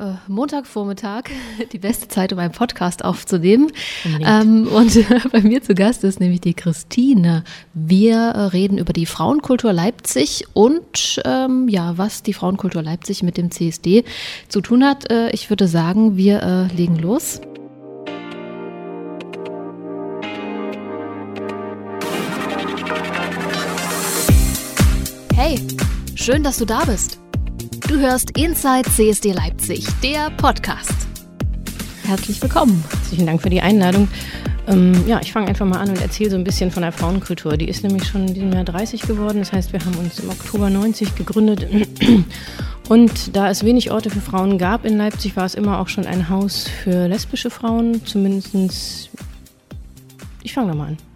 äh, Montagvormittag, die beste Zeit, um einen Podcast aufzunehmen. Ähm, und äh, bei mir zu Gast ist nämlich die Christine. Wir äh, reden über die Frauenkultur Leipzig und ähm, ja, was die Frauenkultur Leipzig mit dem CSD zu tun hat. Ich würde sagen, wir äh, legen los. Hey, schön, dass du da bist. Du hörst Inside CSD Leipzig, der Podcast. Herzlich willkommen. Herzlichen Dank für die Einladung. Ähm, ja, ich fange einfach mal an und erzähle so ein bisschen von der Frauenkultur. Die ist nämlich schon in diesem Jahr 30 geworden. Das heißt, wir haben uns im Oktober 90 gegründet. Und da es wenig Orte für Frauen gab in Leipzig, war es immer auch schon ein Haus für lesbische Frauen. Zumindest. Ich fange nochmal an.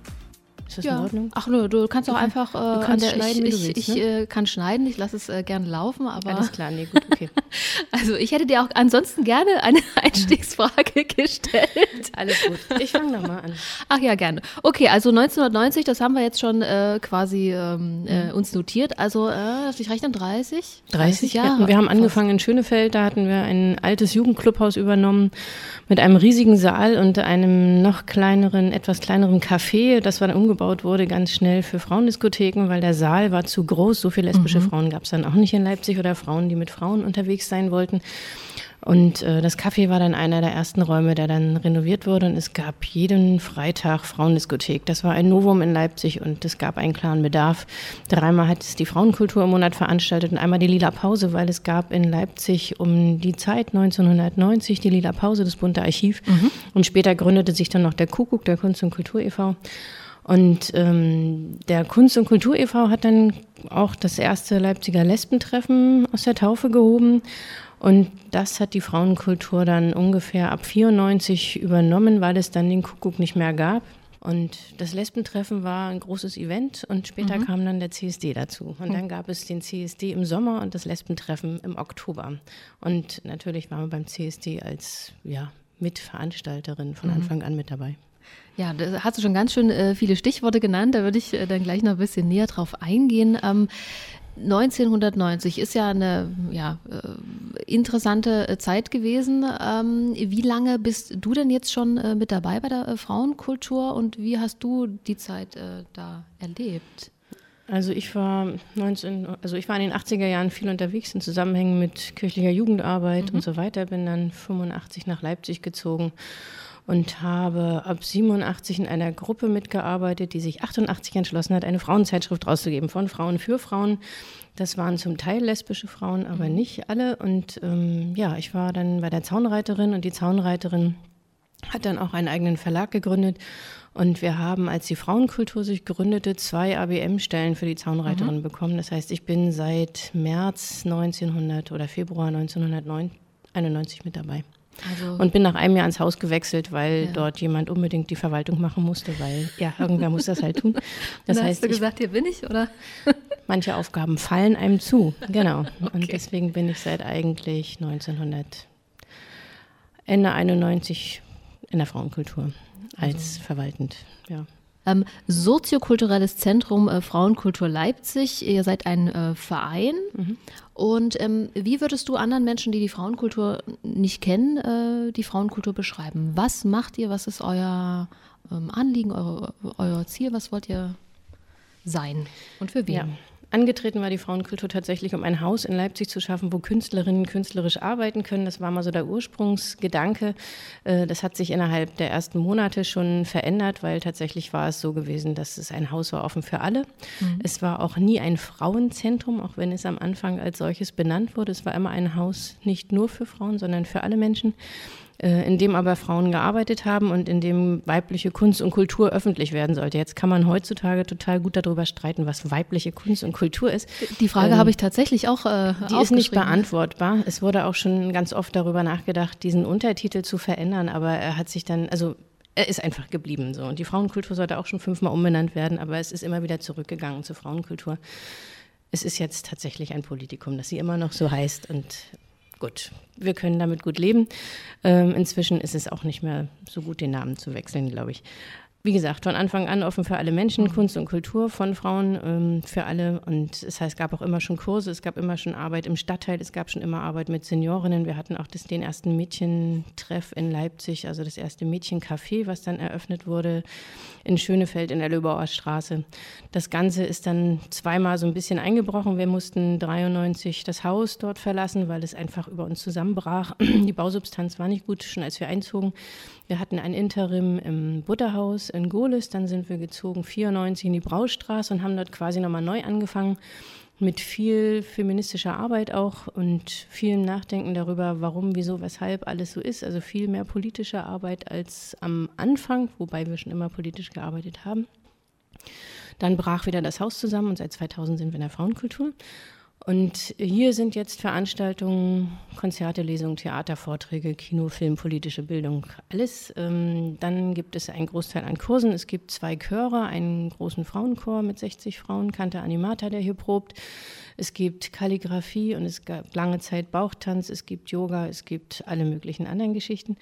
Ist das ja. in Ordnung? Ach nö, du kannst auch einfach äh, du kannst der, schneiden, ich, willst, ich, ne? ich äh, kann schneiden, ich lasse es äh, gerne laufen, aber. Alles klar, nee, gut, okay. also ich hätte dir auch ansonsten gerne eine Einstiegsfrage gestellt. Alles gut. Ich fange nochmal an. Ach ja, gerne. Okay, also 1990, das haben wir jetzt schon äh, quasi ähm, äh, mhm. uns notiert. Also, äh, ich rechne 30? 30 Jahre. Ja, wir haben angefangen in Schönefeld, da hatten wir ein altes Jugendclubhaus übernommen mit einem riesigen Saal und einem noch kleineren, etwas kleineren Café. Das dann umgebaut umgebaut wurde, ganz schnell für Frauendiskotheken, weil der Saal war zu groß. So viele lesbische mhm. Frauen gab es dann auch nicht in Leipzig oder Frauen, die mit Frauen unterwegs sein wollten. Und äh, das Café war dann einer der ersten Räume, der dann renoviert wurde. Und es gab jeden Freitag Frauendiskothek. Das war ein Novum in Leipzig und es gab einen klaren Bedarf. Dreimal hat es die Frauenkultur im Monat veranstaltet und einmal die Lila Pause, weil es gab in Leipzig um die Zeit 1990 die Lila Pause, das bunte Archiv. Mhm. Und später gründete sich dann noch der Kuckuck, der Kunst- und Kultur e.V. Und ähm, der Kunst- und Kultur e.V. hat dann auch das erste Leipziger Lesbentreffen aus der Taufe gehoben. Und das hat die Frauenkultur dann ungefähr ab 94 übernommen, weil es dann den Kuckuck nicht mehr gab. Und das Lesbentreffen war ein großes Event und später mhm. kam dann der CSD dazu. Und dann gab es den CSD im Sommer und das Lesbentreffen im Oktober. Und natürlich waren wir beim CSD als ja, Mitveranstalterin von mhm. Anfang an mit dabei. Ja, da hast du schon ganz schön äh, viele Stichworte genannt. Da würde ich äh, dann gleich noch ein bisschen näher drauf eingehen. Ähm, 1990 ist ja eine ja, äh, interessante äh, Zeit gewesen. Ähm, wie lange bist du denn jetzt schon äh, mit dabei bei der äh, Frauenkultur und wie hast du die Zeit da erlebt? Also ich war 19, also ich war in den 80er Jahren viel unterwegs in Zusammenhängen mit kirchlicher Jugendarbeit mhm. und so weiter, bin dann 85 nach Leipzig gezogen und habe ab 87 in einer Gruppe mitgearbeitet, die sich 88 entschlossen hat, eine Frauenzeitschrift rauszugeben von Frauen für Frauen. Das waren zum Teil lesbische Frauen, aber mhm. nicht alle. Und ähm, ja, ich war dann bei der Zaunreiterin und die Zaunreiterin hat dann auch einen eigenen Verlag gegründet. Und wir haben, als die Frauenkultur sich gründete, zwei ABM-Stellen für die Zaunreiterin mhm. bekommen. Das heißt, ich bin seit März 1900 oder Februar 1991 mit dabei. Also und bin nach einem Jahr ins Haus gewechselt, weil ja. dort jemand unbedingt die Verwaltung machen musste, weil ja, irgendwer muss das halt tun. Das heißt, hast du gesagt, hier bin ich, oder? manche Aufgaben fallen einem zu, genau. Okay. Und deswegen bin ich seit eigentlich 1900, Ende 91 in der Frauenkultur als also. verwaltend, ja. Ähm, Soziokulturelles Zentrum äh, Frauenkultur Leipzig. Ihr seid ein äh, Verein. Mhm. Und ähm, wie würdest du anderen Menschen, die die Frauenkultur nicht kennen, äh, die Frauenkultur beschreiben? Was macht ihr? Was ist euer ähm, Anliegen, eure, euer Ziel? Was wollt ihr sein? Und für wen? Ja. Angetreten war die Frauenkultur tatsächlich, um ein Haus in Leipzig zu schaffen, wo Künstlerinnen künstlerisch arbeiten können. Das war mal so der Ursprungsgedanke. Äh, das hat sich innerhalb der ersten Monate schon verändert, weil tatsächlich war es so gewesen, dass es ein Haus war offen für alle. Mhm. Es war auch nie ein Frauenzentrum, auch wenn es am Anfang als solches benannt wurde. Es war immer ein Haus nicht nur für Frauen, sondern für alle Menschen. Äh, in dem aber Frauen gearbeitet haben und in dem weibliche Kunst und Kultur öffentlich werden sollte. Jetzt kann man heutzutage total gut darüber streiten, was weibliche Kunst und Kultur ist. Die Frage ähm, habe ich tatsächlich auch. Äh, die ist nicht beantwortbar. Es wurde auch schon ganz oft darüber nachgedacht, diesen Untertitel zu verändern, aber er hat sich dann, also er ist einfach geblieben so. Und die Frauenkultur sollte auch schon fünfmal umbenannt werden, aber es ist immer wieder zurückgegangen zur Frauenkultur. Es ist jetzt tatsächlich ein Politikum, das sie immer noch so heißt und gut, wir können damit gut leben. Ähm, inzwischen ist es auch nicht mehr so gut, den Namen zu wechseln, glaube ich. Wie gesagt, von Anfang an offen für alle Menschen, mhm. Kunst und Kultur von Frauen ähm, für alle. Und das heißt, es gab auch immer schon Kurse, es gab immer schon Arbeit im Stadtteil, es gab schon immer Arbeit mit Seniorinnen. Wir hatten auch das, den ersten Mädchentreff in Leipzig, also das erste Mädchencafé, was dann eröffnet wurde in Schönefeld in der Löbauer Straße. Das Ganze ist dann zweimal so ein bisschen eingebrochen. Wir mussten 93 das Haus dort verlassen, weil es einfach über uns zusammenbrach. Die Bausubstanz war nicht gut, schon als wir einzogen. Wir hatten ein Interim im Butterhaus in Gohlis, dann sind wir gezogen 94 in die Braustraße und haben dort quasi nochmal neu angefangen mit viel feministischer Arbeit auch und vielem Nachdenken darüber, warum, wieso, weshalb alles so ist. Also viel mehr politische Arbeit als am Anfang, wobei wir schon immer politisch gearbeitet haben. Dann brach wieder das Haus zusammen und seit 2000 sind wir in der Frauenkultur. Und hier sind jetzt Veranstaltungen, Konzerte, Lesungen, Theater, Vorträge, Kino, Film, politische Bildung, alles. Ähm, dann gibt es einen Großteil an Kursen. Es gibt zwei Chöre, einen großen Frauenchor mit 60 Frauen, Kante Animata, der hier probt. Es gibt Kalligrafie und es gab lange Zeit Bauchtanz, es gibt Yoga, es gibt alle möglichen anderen Geschichten.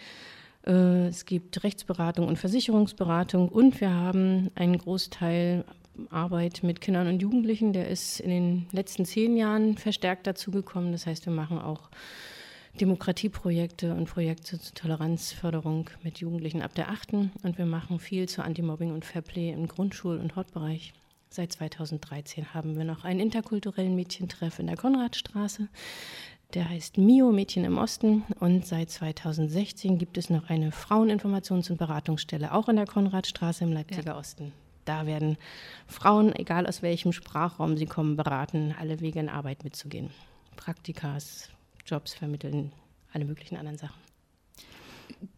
Äh, es gibt Rechtsberatung und Versicherungsberatung und wir haben einen Großteil Arbeit mit Kindern und Jugendlichen, der ist in den letzten zehn Jahren verstärkt dazugekommen. Das heißt, wir machen auch Demokratieprojekte und Projekte zur Toleranzförderung mit Jugendlichen ab der achten und wir machen viel zu Anti-Mobbing und Fairplay im Grundschul- und Hortbereich. Seit 2013 haben wir noch einen interkulturellen Mädchentreff in der Konradstraße. Der heißt MIO, Mädchen im Osten. Und seit 2016 gibt es noch eine Fraueninformations- und Beratungsstelle, auch in der Konradstraße im Leipziger ja. Osten. Da werden Frauen, egal aus welchem Sprachraum sie kommen, beraten, alle Wege in Arbeit mitzugehen. Praktikas, Jobs vermitteln, alle möglichen anderen Sachen.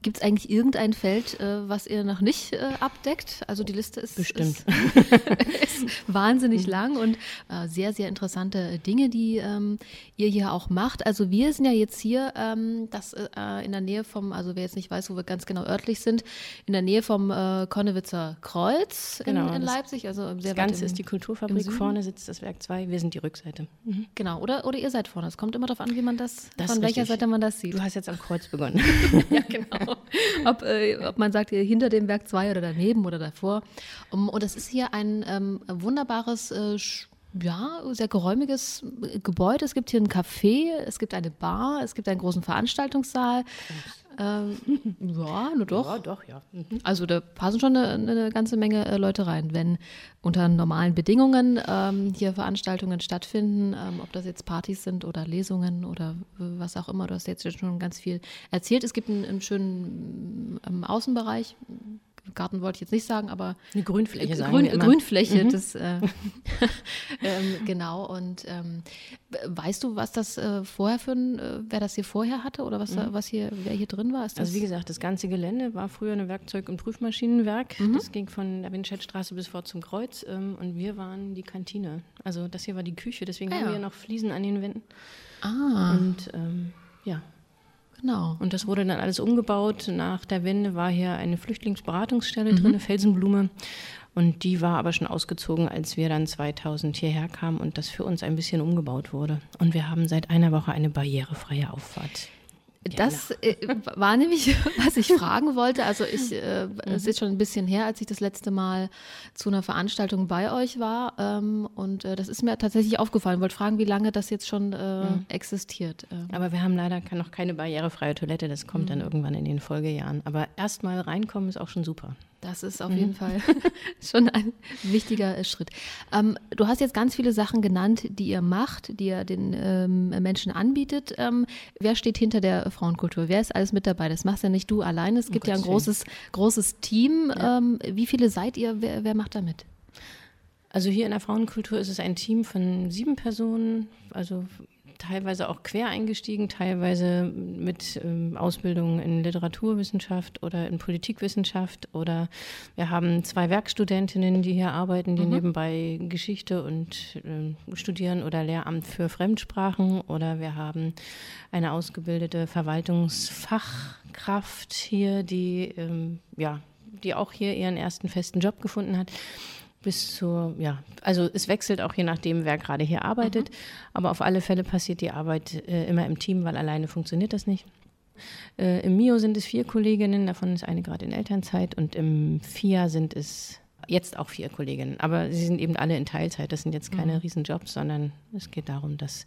Gibt es eigentlich irgendein Feld, äh, was ihr noch nicht äh, abdeckt? Also die Liste ist, Bestimmt. ist, ist wahnsinnig lang und äh, sehr, sehr interessante Dinge, die ähm, ihr hier auch macht. Also wir sind ja jetzt hier, ähm, das äh, in der Nähe vom, also wer jetzt nicht weiß, wo wir ganz genau örtlich sind, in der Nähe vom äh, Konnewitzer Kreuz genau, in, in Leipzig. Also sehr das Ganze im, ist die Kulturfabrik, vorne sitzt das Werk 2, wir sind die Rückseite. Mhm. Genau, oder, oder ihr seid vorne. Es kommt immer darauf an, wie man das, das von welcher Seite man das sieht. Du hast jetzt am Kreuz begonnen. ja, genau. Ob, äh, ob man sagt, hinter dem Werk 2 oder daneben oder davor. Um, und das ist hier ein ähm, wunderbares äh, ja, sehr geräumiges Gebäude. Es gibt hier ein Café, es gibt eine Bar, es gibt einen großen Veranstaltungssaal. Ähm, ja, nur doch. Ja, doch, ja. Mhm. Also da passen schon eine, eine ganze Menge äh, Leute rein, wenn unter normalen Bedingungen ähm, hier Veranstaltungen stattfinden, ähm, ob das jetzt Partys sind oder Lesungen oder was auch immer. Du hast jetzt schon ganz viel erzählt. Es gibt einen, einen schönen ähm, Außenbereich, Garten wollte ich jetzt nicht sagen, aber eine Grünfläche sagen Grün, Grünfläche, mhm. das äh, ähm, genau. Und ähm, weißt du, was das äh, vorher für ein, äh, wer das hier vorher hatte oder was, mhm. was hier, wer hier drin war? also wie gesagt, das ganze Gelände war früher ein Werkzeug- und Prüfmaschinenwerk. Mhm. Das ging von der Winschettstraße bis vor zum Kreuz ähm, und wir waren die Kantine. Also das hier war die Küche, deswegen ah, haben wir ja noch Fliesen an den Wänden. Ah. Und ähm, ja. Genau. Und das wurde dann alles umgebaut. Nach der Wende war hier eine Flüchtlingsberatungsstelle mhm. drin, Felsenblume. Und die war aber schon ausgezogen, als wir dann 2000 hierher kamen und das für uns ein bisschen umgebaut wurde. Und wir haben seit einer Woche eine barrierefreie Auffahrt. Das äh, war nämlich, was ich fragen wollte. Also ich, äh, mhm. es ist schon ein bisschen her, als ich das letzte Mal zu einer Veranstaltung bei euch war. Ähm, und äh, das ist mir tatsächlich aufgefallen. Ich wollte fragen, wie lange das jetzt schon äh, mhm. existiert. Ähm. Aber wir haben leider noch keine barrierefreie Toilette. Das kommt mhm. dann irgendwann in den Folgejahren. Aber erstmal reinkommen ist auch schon super. Das ist auf mhm. jeden Fall schon ein wichtiger äh, Schritt. Ähm, du hast jetzt ganz viele Sachen genannt, die ihr macht, die ihr den ähm, Menschen anbietet. Ähm, wer steht hinter der Frauenkultur? Wer ist alles mit dabei? Das machst ja nicht du alleine. Es gibt oh ja ein großes, großes Team. Ja. Ähm, wie viele seid ihr? Wer, wer macht da mit? Also hier in der Frauenkultur ist es ein Team von sieben Personen, also teilweise auch quer eingestiegen, teilweise mit ähm, Ausbildung in Literaturwissenschaft oder in Politikwissenschaft. Oder wir haben zwei Werkstudentinnen, die hier arbeiten, die mhm. nebenbei Geschichte und äh, studieren oder Lehramt für Fremdsprachen. Oder wir haben eine ausgebildete Verwaltungsfachkraft hier, die ähm, ja die auch hier ihren ersten festen Job gefunden hat bis zur, ja, also es wechselt auch je nachdem, wer gerade hier arbeitet. Mhm. Aber auf alle Fälle passiert die Arbeit äh, immer im Team, weil alleine funktioniert das nicht. Äh, Im MIO sind es vier Kolleginnen, davon ist eine gerade in Elternzeit und im FIA sind es jetzt auch vier Kolleginnen, aber sie sind eben alle in Teilzeit. Das sind jetzt keine mhm. Riesenjobs, sondern es geht darum, dass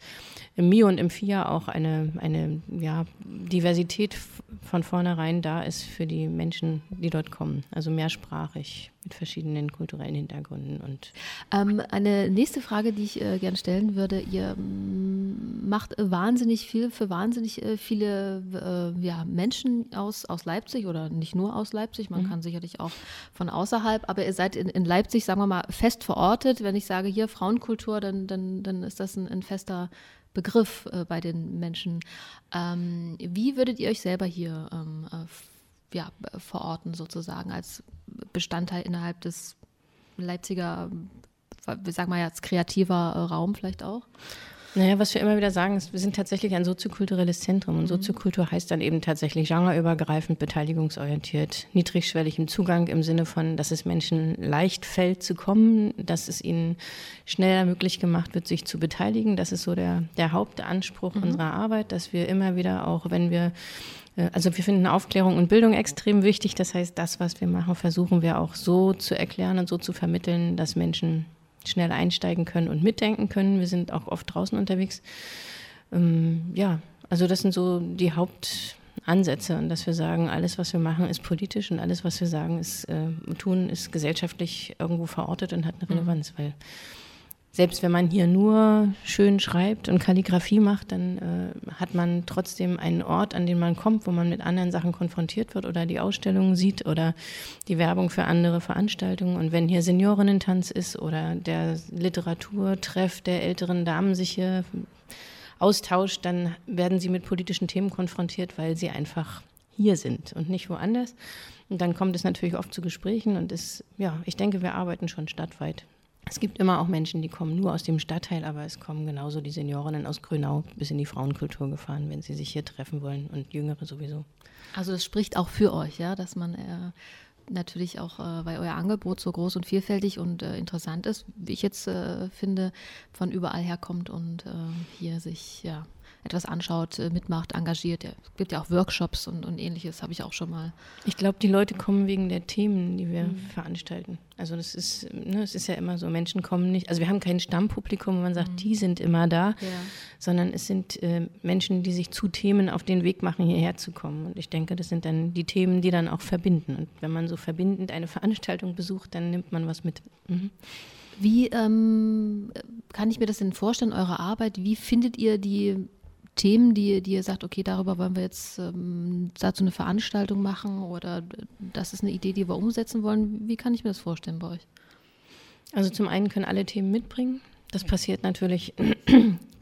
im MIO und im FIA auch eine, eine ja, Diversität von vornherein da ist für die Menschen, die dort kommen. Also mehrsprachig mit verschiedenen kulturellen Hintergründen. Und ähm, eine nächste Frage, die ich äh, gerne stellen würde, ihr mm, macht wahnsinnig viel für wahnsinnig äh, viele äh, ja, Menschen aus, aus Leipzig oder nicht nur aus Leipzig, man mhm. kann sicherlich auch von außerhalb, aber ihr seid in, in Leipzig, sagen wir mal, fest verortet. Wenn ich sage hier Frauenkultur, dann, dann, dann ist das ein, ein fester Begriff äh, bei den Menschen. Ähm, wie würdet ihr euch selber hier ähm, äh, ja, verorten, sozusagen, als Bestandteil innerhalb des Leipziger, wir sagen mal jetzt kreativer Raum vielleicht auch? Naja, was wir immer wieder sagen, ist, wir sind tatsächlich ein soziokulturelles Zentrum. Und mhm. Soziokultur heißt dann eben tatsächlich genreübergreifend, beteiligungsorientiert, niedrigschwellig im Zugang im Sinne von, dass es Menschen leicht fällt zu kommen, dass es ihnen schneller möglich gemacht wird, sich zu beteiligen. Das ist so der, der Hauptanspruch mhm. unserer Arbeit, dass wir immer wieder auch, wenn wir äh, also wir finden Aufklärung und Bildung extrem wichtig. Das heißt, das, was wir machen, versuchen wir auch so zu erklären und so zu vermitteln, dass Menschen schnell einsteigen können und mitdenken können. Wir sind auch oft draußen unterwegs. Ähm, ja, also das sind so die Hauptansätze und dass wir sagen, alles, was wir machen, ist politisch und alles, was wir sagen, ist äh, tun, ist gesellschaftlich irgendwo verortet und hat eine mhm. Relevanz, weil selbst wenn man hier nur schön schreibt und Kalligrafie macht, dann äh, hat man trotzdem einen Ort, an den man kommt, wo man mit anderen Sachen konfrontiert wird oder die Ausstellungen sieht oder die Werbung für andere Veranstaltungen. Und wenn hier Seniorinnentanz ist oder der Literaturtreff der älteren Damen sich hier austauscht, dann werden sie mit politischen Themen konfrontiert, weil sie einfach hier sind und nicht woanders. Und dann kommt es natürlich oft zu Gesprächen und ist, ja, ich denke, wir arbeiten schon stadtweit es gibt immer auch Menschen, die kommen nur aus dem Stadtteil, aber es kommen genauso die Seniorinnen aus Grünau bis in die Frauenkultur gefahren, wenn sie sich hier treffen wollen und Jüngere sowieso. Also es spricht auch für euch, ja, dass man äh, natürlich auch, äh, weil euer Angebot so groß und vielfältig und äh, interessant ist, wie ich jetzt äh, finde, von überall herkommt und äh, hier sich ja etwas anschaut, äh, mitmacht, engagiert. Es gibt ja auch Workshops und, und ähnliches, habe ich auch schon mal. Ich glaube, die Leute kommen wegen der Themen, die wir mhm. veranstalten. Also das ist, ne, es ist ja immer so, Menschen kommen nicht, also wir haben kein Stammpublikum, wo man sagt, mhm. die sind immer da, ja. sondern es sind äh, Menschen, die sich zu Themen auf den Weg machen, hierher zu kommen. Und ich denke, das sind dann die Themen, die dann auch verbinden. Und wenn man so verbindend eine Veranstaltung besucht, dann nimmt man was mit. Mhm. Wie ähm, kann ich mir das denn vorstellen, eure Arbeit? Wie findet ihr die Themen, die, die ihr sagt, okay, darüber wollen wir jetzt ähm, dazu eine Veranstaltung machen oder das ist eine Idee, die wir umsetzen wollen? Wie kann ich mir das vorstellen bei euch? Also zum einen können alle Themen mitbringen. Das passiert natürlich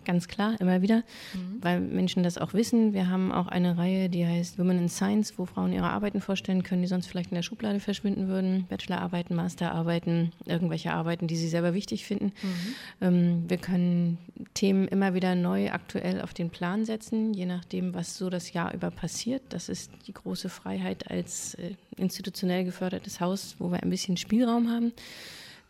Ganz klar, immer wieder, mhm. weil Menschen das auch wissen. Wir haben auch eine Reihe, die heißt Women in Science, wo Frauen ihre Arbeiten vorstellen können, die sonst vielleicht in der Schublade verschwinden würden. Bachelorarbeiten, Masterarbeiten, irgendwelche Arbeiten, die sie selber wichtig finden. Mhm. Ähm, wir können Themen immer wieder neu aktuell auf den Plan setzen, je nachdem, was so das Jahr über passiert. Das ist die große Freiheit als äh, institutionell gefördertes Haus, wo wir ein bisschen Spielraum haben.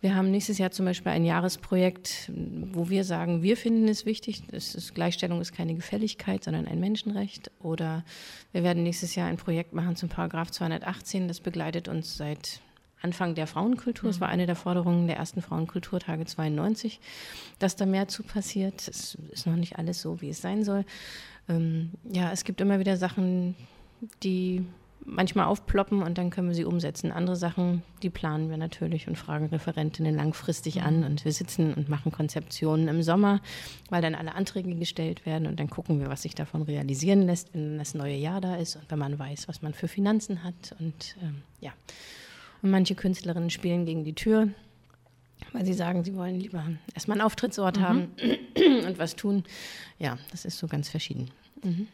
Wir haben nächstes Jahr zum Beispiel ein Jahresprojekt, wo wir sagen, wir finden es wichtig, es ist, Gleichstellung ist keine Gefälligkeit, sondern ein Menschenrecht. Oder wir werden nächstes Jahr ein Projekt machen zum Paragraph 218, das begleitet uns seit Anfang der Frauenkultur. Es war eine der Forderungen der ersten Frauenkulturtage 92, dass da mehr zu passiert. Es ist noch nicht alles so, wie es sein soll. Ähm, ja, es gibt immer wieder Sachen, die manchmal aufploppen und dann können wir sie umsetzen. Andere Sachen, die planen wir natürlich und fragen Referentinnen langfristig an mhm. und wir sitzen und machen Konzeptionen im Sommer, weil dann alle Anträge gestellt werden und dann gucken wir, was sich davon realisieren lässt, wenn das neue Jahr da ist und wenn man weiß, was man für Finanzen hat und ähm, ja. Und manche Künstlerinnen spielen gegen die Tür, weil sie sagen, sie wollen lieber erstmal einen Auftrittsort mhm. haben und was tun. Ja, das ist so ganz verschieden. Mhm.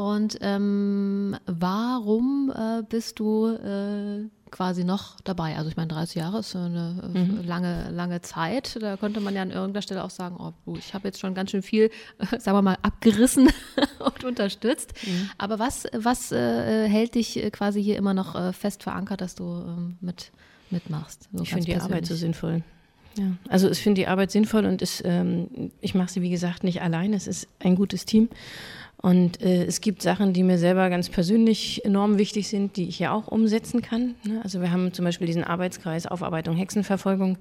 Und ähm, warum äh, bist du äh, quasi noch dabei? Also ich meine, 30 Jahre ist eine mhm. lange, lange Zeit. Da könnte man ja an irgendeiner Stelle auch sagen, oh, ich habe jetzt schon ganz schön viel, äh, sagen wir mal, abgerissen und unterstützt. Mhm. Aber was, was äh, hält dich quasi hier immer noch äh, fest verankert, dass du ähm, mit, mitmachst? So ich finde die Arbeit so sinnvoll. Ja, also ich finde die Arbeit sinnvoll und ist, ähm, ich mache sie wie gesagt nicht allein. Es ist ein gutes Team Und äh, es gibt Sachen, die mir selber ganz persönlich enorm wichtig sind, die ich ja auch umsetzen kann. Ne? Also wir haben zum Beispiel diesen Arbeitskreis Aufarbeitung Hexenverfolgung.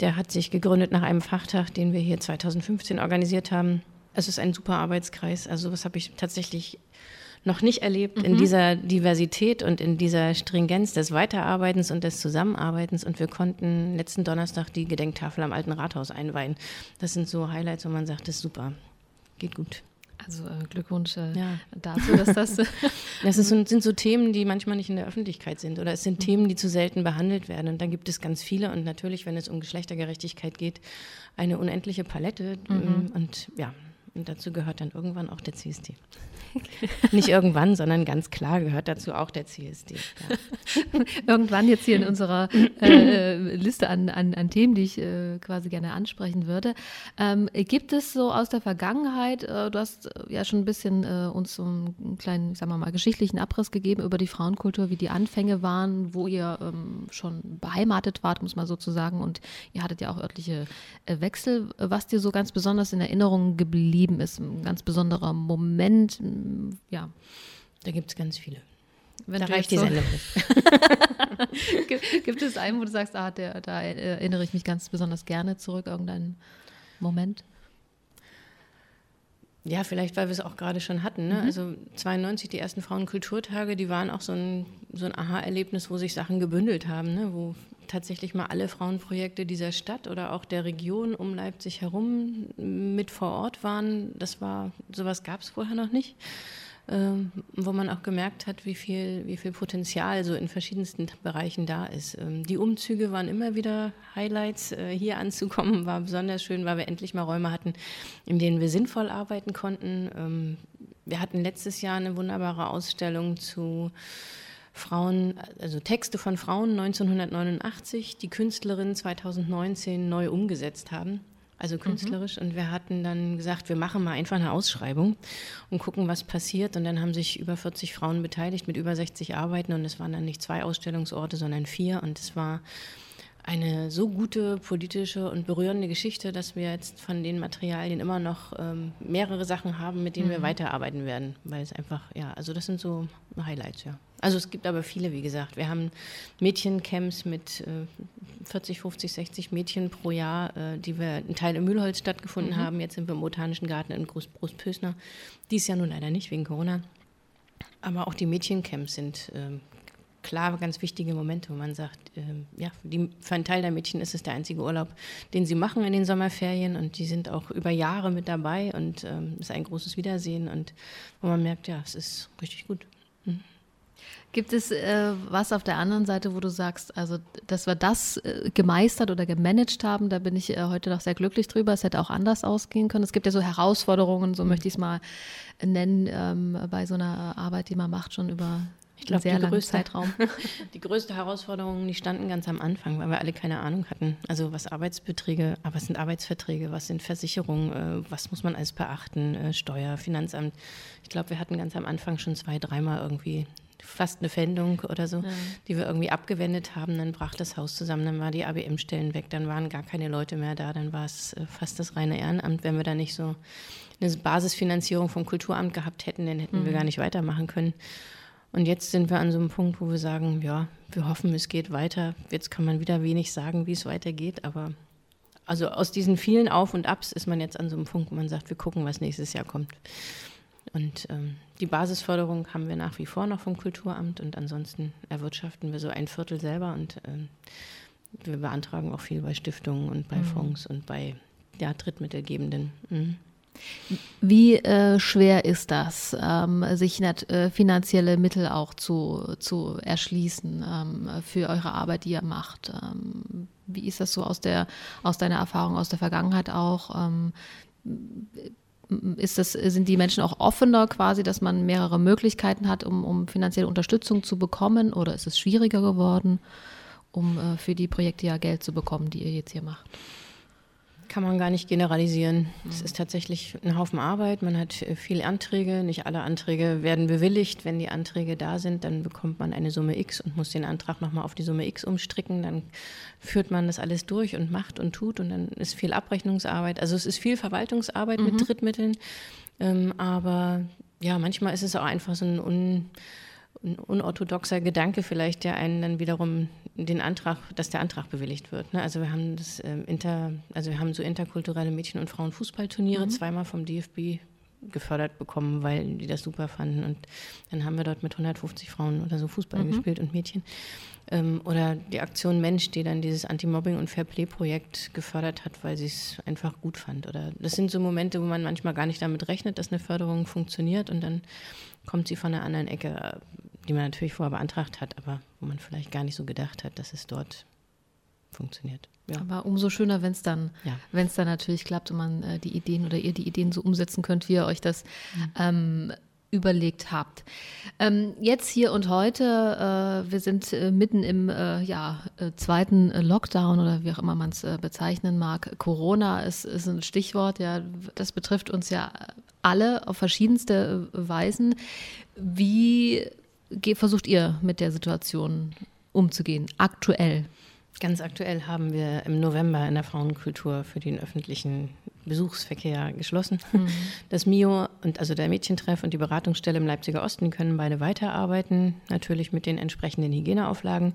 Der hat sich gegründet nach einem Fachtag, den wir hier 2015 organisiert haben. Es ist ein super Arbeitskreis. Also was habe ich tatsächlich noch nicht erlebt mhm. in dieser Diversität und in dieser Stringenz des Weiterarbeitens und des Zusammenarbeitens. Und wir konnten letzten Donnerstag die Gedenktafel am Alten Rathaus einweihen. Das sind so Highlights, wo man sagt, das ist super, geht gut. Also äh, Glückwunsch äh, ja. dazu, dass das. das ist, sind so Themen, die manchmal nicht in der Öffentlichkeit sind oder es sind mhm. Themen, die zu selten behandelt werden. Und da gibt es ganz viele und natürlich, wenn es um Geschlechtergerechtigkeit geht, eine unendliche Palette. Mhm. Und ja, und dazu gehört dann irgendwann auch der CSD. Nicht irgendwann, sondern ganz klar gehört dazu auch der CSD. Ja. irgendwann jetzt hier in unserer äh, Liste an, an, an, Themen, die ich äh, quasi gerne ansprechen würde. Ähm, gibt es so aus der Vergangenheit, äh, du hast äh, ja schon ein bisschen äh, uns so einen kleinen, sagen wir mal, geschichtlichen Abriss gegeben über die Frauenkultur, wie die Anfänge waren, wo ihr ähm, schon beheimatet wart, muss man sozusagen, und ihr hattet ja auch örtliche äh, Wechsel, was dir so ganz besonders in Erinnerung geblieben geblieben ist, ein ganz besonderer Moment. Ja. Da gibt es ganz viele. Wenn da reicht die so Sendung gibt, gibt es einen, wo du sagst, ah, der, da erinnere ich mich ganz besonders gerne zurück, irgendeinen Moment? Ja, vielleicht, weil wir es auch gerade schon hatten. Ne? Mhm. Also 92, die ersten Frauenkulturtage, die waren auch so ein, so ein Aha-Erlebnis, wo sich Sachen gebündelt haben, ne? wo tatsächlich mal alle Frauenprojekte dieser Stadt oder auch der Region um Leipzig herum mit vor Ort waren. Das war, sowas gab es vorher noch nicht. Ähm, wo man auch gemerkt hat, wie viel, wie viel Potenzial so in verschiedensten Bereichen da ist. Ähm, die Umzüge waren immer wieder Highlights. Äh, hier anzukommen war besonders schön, weil wir endlich mal Räume hatten, in denen wir sinnvoll arbeiten konnten. Ähm, wir hatten letztes Jahr eine wunderbare Ausstellung zu Frauen, also Texte von Frauen 1989, die Künstlerinnen 2019 neu umgesetzt haben. Also künstlerisch. Mhm. Und wir hatten dann gesagt, wir machen mal einfach eine Ausschreibung und gucken, was passiert. Und dann haben sich über 40 Frauen beteiligt mit über 60 Arbeiten. Und es waren dann nicht zwei Ausstellungsorte, sondern vier. Und es war eine so gute politische und berührende Geschichte, dass wir jetzt von den Materialien immer noch ähm, mehrere Sachen haben, mit denen mhm. wir weiterarbeiten werden. Weil es einfach, ja, also das sind so Highlights, ja. Also es gibt aber viele, wie gesagt. Wir haben Mädchencamps mit äh, 40, 50, 60 Mädchen pro Jahr, äh, die wir einen Teil im Mühlholz stattgefunden mhm. haben. Jetzt sind wir im Botanischen Garten in Großpösner. Dies Jahr nun leider nicht wegen Corona. Aber auch die Mädchencamps sind äh, klar ganz wichtige Momente, wo man sagt, äh, ja, die, für einen Teil der Mädchen ist es der einzige Urlaub, den sie machen in den Sommerferien und die sind auch über Jahre mit dabei und ähm, ist ein großes Wiedersehen und wo man merkt, ja, es ist richtig gut. Mhm. Gibt es äh, was auf der anderen Seite, wo du sagst, also dass wir das äh, gemeistert oder gemanagt haben, da bin ich äh, heute noch sehr glücklich drüber. Es hätte auch anders ausgehen können. Es gibt ja so Herausforderungen, so mhm. möchte ich es mal nennen, ähm, bei so einer Arbeit, die man macht, schon über ich glaube, sehr langen Zeitraum. die größte Herausforderung, die standen ganz am Anfang, weil wir alle keine Ahnung hatten. Also was Arbeitsbeträge, aber was sind Arbeitsverträge, was sind Versicherungen, äh, was muss man alles beachten, äh, Steuer, Finanzamt. Ich glaube, wir hatten ganz am Anfang schon zwei, dreimal irgendwie fast eine Fendung oder so, ja. die wir irgendwie abgewendet haben. Dann brach das Haus zusammen, dann waren die ABM-Stellen weg, dann waren gar keine Leute mehr da, dann war es äh, fast das reine Ehrenamt. Wenn wir da nicht so eine Basisfinanzierung vom Kulturamt gehabt hätten, dann hätten mhm. wir gar nicht weitermachen können. Und jetzt sind wir an so einem Punkt, wo wir sagen, ja, wir hoffen, es geht weiter. Jetzt kann man wieder wenig sagen, wie es weitergeht, aber also aus diesen vielen Auf und Abs ist man jetzt an so einem Punkt, wo man sagt, wir gucken, was nächstes Jahr kommt. Und ähm, die Basisförderung haben wir nach wie vor noch vom Kulturamt und ansonsten erwirtschaften wir so ein Viertel selber und ähm, wir beantragen auch viel bei Stiftungen und bei mhm. Fonds und bei ja, Drittmittelgebenden. Mhm. Wie äh, schwer ist das, ähm, sich net, äh, finanzielle Mittel auch zu, zu erschließen ähm, für eure Arbeit, die ihr macht? Ähm, wie ist das so aus, der, aus deiner Erfahrung aus der Vergangenheit auch? Ähm, ist das, sind die Menschen auch offener quasi, dass man mehrere Möglichkeiten hat, um, um finanzielle Unterstützung zu bekommen? Oder ist es schwieriger geworden, um äh, für die Projekte ja Geld zu bekommen, die ihr jetzt hier macht? Kann man gar nicht generalisieren. Es ist tatsächlich ein Haufen Arbeit. Man hat viele Anträge. Nicht alle Anträge werden bewilligt. Wenn die Anträge da sind, dann bekommt man eine Summe X und muss den Antrag nochmal auf die Summe X umstricken. Dann führt man das alles durch und macht und tut. Und dann ist viel Abrechnungsarbeit. Also es ist viel Verwaltungsarbeit mhm. mit Drittmitteln. Ähm, aber ja, manchmal ist es auch einfach so ein, un, ein unorthodoxer Gedanke vielleicht, der einen dann wiederum den Antrag, dass der Antrag bewilligt wird. Ne? Also wir haben das ähm, inter, also wir haben so interkulturelle Mädchen- und Frauenfußballturniere mhm. zweimal vom DFB gefördert bekommen, weil die das super fanden. Und dann haben wir dort mit 150 Frauen oder so Fußball mhm. gespielt und Mädchen. Ähm, oder die Aktion Mensch, die dann dieses Anti-Mobbing- und Fair-Play-Projekt gefördert hat, weil sie es einfach gut fand. Oder das sind so Momente, wo man manchmal gar nicht damit rechnet, dass eine Förderung funktioniert und dann kommt sie von einer anderen Ecke, die man natürlich vorher beantragt hat, aber wo man vielleicht gar nicht so gedacht hat, dass es dort funktioniert. Ja. Aber umso schöner, wenn es dann, ja. wenn es dann natürlich klappt und man äh, die Ideen oder ihr die Ideen so umsetzen könnt, wie ihr euch das mhm. ähm, überlegt habt. Ähm, jetzt hier und heute, äh, wir sind äh, mitten im äh, ja, äh, zweiten Lockdown oder wie auch immer man es äh, bezeichnen mag. Corona ist, ist ein Stichwort, ja, das betrifft uns ja alle auf verschiedenste Weisen. Wie versucht ihr mit der Situation umzugehen, aktuell? Ganz aktuell haben wir im November in der Frauenkultur für den öffentlichen Besuchsverkehr geschlossen. Mhm. Das MIO und also der Mädchentreff und die Beratungsstelle im Leipziger Osten können beide weiterarbeiten, natürlich mit den entsprechenden Hygieneauflagen.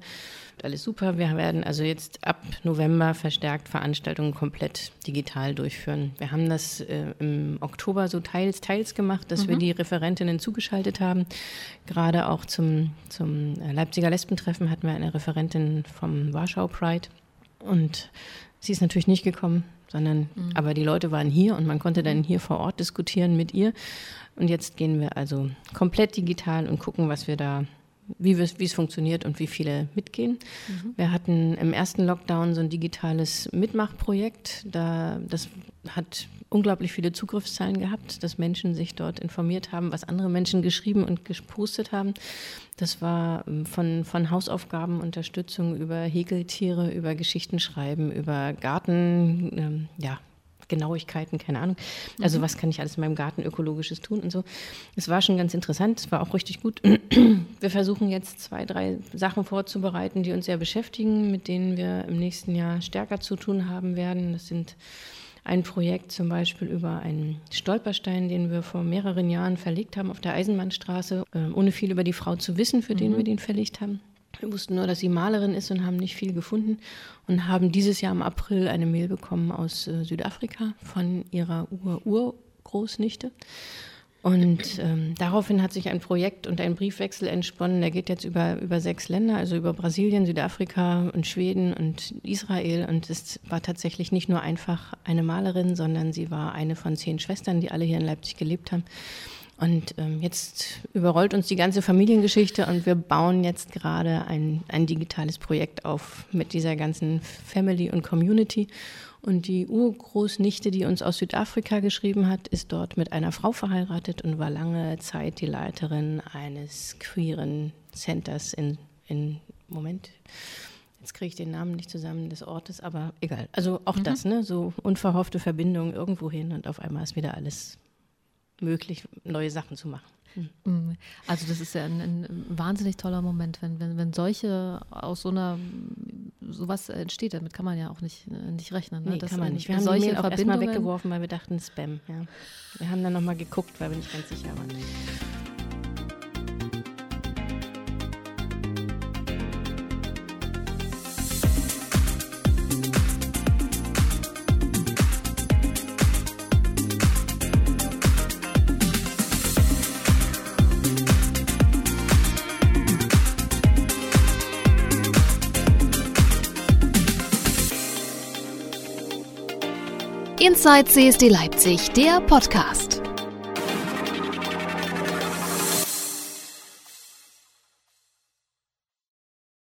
Alles super. Wir werden also jetzt ab November verstärkt Veranstaltungen komplett digital durchführen. Wir haben das äh, im Oktober so teils, teils gemacht, dass mhm. wir die Referentinnen zugeschaltet haben. Gerade auch zum, zum Leipziger Lesbentreffen hatten wir eine Referentin vom Warschau Pride. Und sie ist natürlich nicht gekommen sondern mhm. aber die Leute waren hier und man konnte dann hier vor Ort diskutieren mit ihr. Und jetzt gehen wir also komplett digital und gucken, was wir da, wie, es funktioniert und wie viele mitgehen. Mhm. Wir hatten im ersten Lockdown so ein digitales Mitmachprojekt. Da, das hat unglaublich viele Zugriffszahlen gehabt, dass Menschen sich dort informiert haben, was andere Menschen geschrieben und gepostet haben. Das war ähm, von, von Hausaufgaben, Unterstützung über Häkeltiere, über Geschichten schreiben, über Garten, ähm, ja, Genauigkeiten, keine Ahnung. Also mhm. was kann ich alles in meinem Garten ökologisches tun und so. Es war schon ganz interessant, es war auch richtig gut. Wir versuchen jetzt zwei, drei Sachen vorzubereiten, die uns sehr beschäftigen, mit denen wir im nächsten Jahr stärker zu tun haben werden. Das sind ein Projekt zum Beispiel über einen Stolperstein, den wir vor mehreren Jahren verlegt haben auf der Eisenbahnstraße, äh, ohne viel über die Frau zu wissen, für mhm. den wir den verlegt haben. Wir wussten nur, dass sie Malerin ist und haben nicht viel gefunden und haben dieses Jahr im April eine Mail bekommen aus äh, Südafrika von ihrer Ur-Urgroßnichte. Und ähm, daraufhin hat sich ein Projekt und ein Briefwechsel entsponnen. Der geht jetzt über, über sechs Länder, also über Brasilien, Südafrika und Schweden und Israel. Und es war tatsächlich nicht nur einfach eine Malerin, sondern sie war eine von zehn Schwestern, die alle hier in Leipzig gelebt haben. Und ähm, jetzt überrollt uns die ganze Familiengeschichte und wir bauen jetzt gerade ein, ein digitales Projekt auf mit dieser ganzen Family und Community. Und die Urgroßnichte, die uns aus Südafrika geschrieben hat, ist dort mit einer Frau verheiratet und war lange Zeit die Leiterin eines queeren Centers in, in Moment. Jetzt kriege ich den Namen nicht zusammen des Ortes, aber egal. Also auch mhm. das, ne? So unverhoffte Verbindungen irgendwo hin und auf einmal ist wieder alles möglich, neue Sachen zu machen. Mhm. Also das ist ja ein, ein, wahnsinnig toller Moment, wenn, wenn, wenn solche aus so einer sowas entsteht, damit kann man ja auch nicht, nicht rechnen. Ne? Nee, das kann man nicht. Wir haben solche auch erstmal weggeworfen, weil wir dachten Spam. Ja. Wir haben dann nochmal geguckt, weil wir nicht ganz sicher waren. Inside CSD Leipzig, der Podcast.